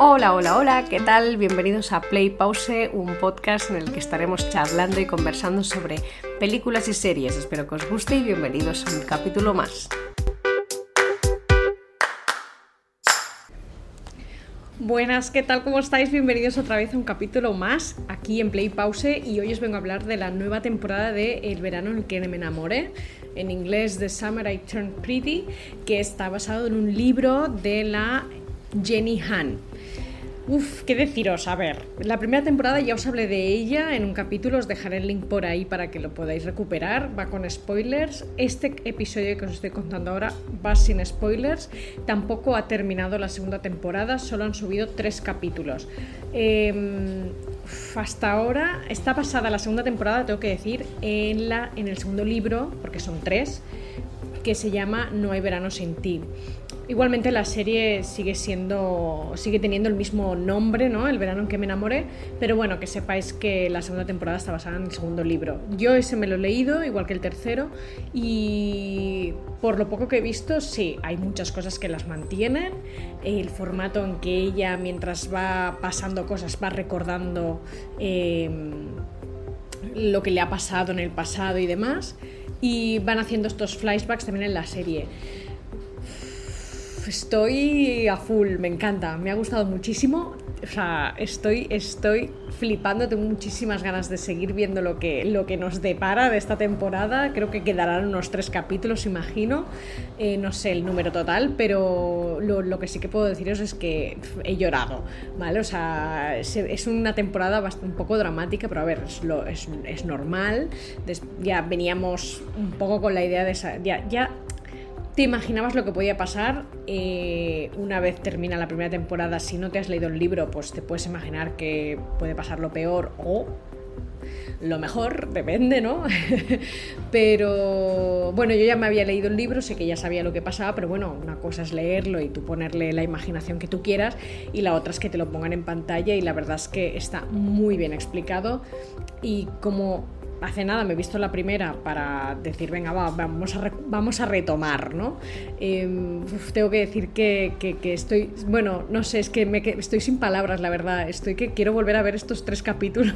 Hola, hola, hola, ¿qué tal? Bienvenidos a Play Pause, un podcast en el que estaremos charlando y conversando sobre películas y series. Espero que os guste y bienvenidos a un capítulo más. Buenas, ¿qué tal? ¿Cómo estáis? Bienvenidos otra vez a un capítulo más aquí en Play Pause y hoy os vengo a hablar de la nueva temporada de El verano en el que me enamoré, en inglés The Summer I Turned Pretty, que está basado en un libro de la Jenny Han. Uf, qué deciros, a ver, la primera temporada ya os hablé de ella en un capítulo, os dejaré el link por ahí para que lo podáis recuperar, va con spoilers. Este episodio que os estoy contando ahora va sin spoilers, tampoco ha terminado la segunda temporada, solo han subido tres capítulos. Em, hasta ahora está pasada la segunda temporada, tengo que decir, en, la, en el segundo libro, porque son tres, que se llama No hay verano sin ti. Igualmente la serie sigue siendo, sigue teniendo el mismo nombre, ¿no? El verano en que me enamoré, pero bueno, que sepáis que la segunda temporada está basada en el segundo libro. Yo ese me lo he leído, igual que el tercero, y por lo poco que he visto, sí, hay muchas cosas que las mantienen. El formato en que ella, mientras va pasando cosas, va recordando em, lo que le ha pasado en el pasado y demás, y van haciendo estos flashbacks también en la serie estoy a full, me encanta, me ha gustado muchísimo. O sea, estoy, estoy flipando, tengo muchísimas ganas de seguir viendo lo que, lo que nos depara de esta temporada. Creo que quedarán unos tres capítulos, imagino. Eh, no sé el número total, pero lo, que sí que puedo deciros es que he llorado, ¿vale? O sea, es, una temporada un poco dramática, pero a ver, es, lo, es, es normal. ya veníamos un poco con la idea de... Esa, ya, ya te imaginabas lo que podía pasar eh, una vez termina la primera temporada. Si no te has leído el libro, pues te puedes imaginar que puede pasar lo peor o lo mejor, depende, ¿no? pero bueno, yo ya me había leído el libro, sé que ya sabía lo que pasaba, pero bueno, una cosa es leerlo y tú ponerle la imaginación que tú quieras y la otra es que te lo pongan en pantalla y la verdad es que está muy bien explicado y como hace nada me he visto la primera para decir, venga, vamos, a vamos a retomar, ¿no? Em, tengo que decir que, estoy, bueno, no sé, es que, me, estoy sin palabras, la verdad, estoy que quiero volver a ver estos tres capítulos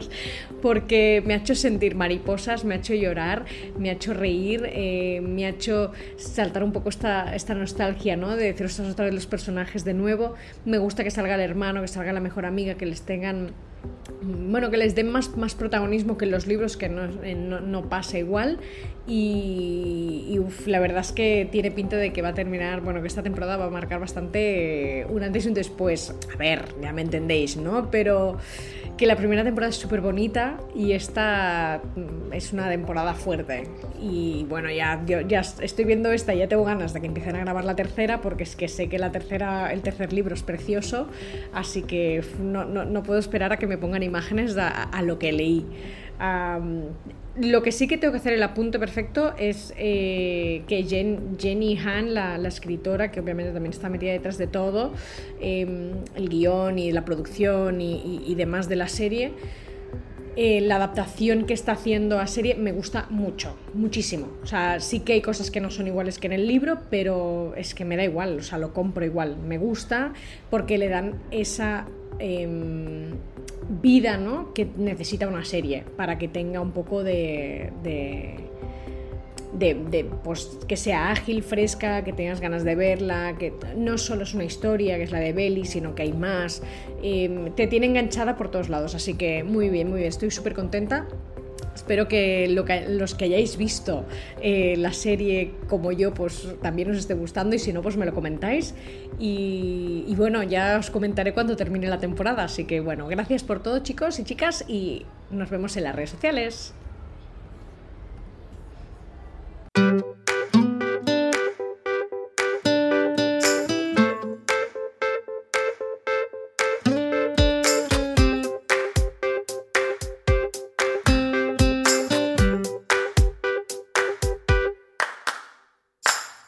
porque me ha hecho sentir mariposas, me ha hecho llorar, me ha hecho reír, eh, me ha hecho saltar un poco esta, esta nostalgia, ¿no? De decir otra vez los personajes de nuevo, me gusta que salga el hermano, que salga la mejor amiga, que les tengan bueno, que les den más, más protagonismo que los libros, que no, eh, no, pasa igual. Y, la verdad es que tiene pinta de que va a terminar, bueno, que esta temporada va a marcar bastante un antes y un después. A ver, ya me entendéis, ¿no? Pero que la primera temporada es súper bonita y esta mm, es una temporada fuerte. Y bueno, ya, ya estoy viendo esta y ya tengo ganas de que empiecen a grabar la tercera porque es que sé que la tercera, el tercer libro es precioso, así que no, no, puedo esperar a que me pongan imágenes a, lo que leí. lo que sí que tengo que hacer el apunte perfecto es eh, que Jenny Han, la, escritora, que obviamente también está metida detrás de todo, em, el guion y la producción y, demás de la serie, eh, la adaptación que está haciendo a serie me gusta mucho, muchísimo. O sea, sí que hay cosas que no son iguales que en el libro, pero es que me da igual, o sea, lo compro igual. Me gusta porque le dan esa Em, vida ¿no? que necesita una serie para que tenga un poco de, pues, que sea ágil, fresca, que tengas ganas de verla, que no solo es una historia, que es la de Belly, sino que hay más. Em, te tiene enganchada por todos lados, así que muy bien, muy bien, estoy súper contenta. Espero que, los que hayáis visto eh, la serie como yo, pues también os esté gustando y si no, pues me lo comentáis. Y, bueno, ya os comentaré cuando termine la temporada. Así que bueno, gracias por todo chicos y chicas y nos vemos en las redes sociales.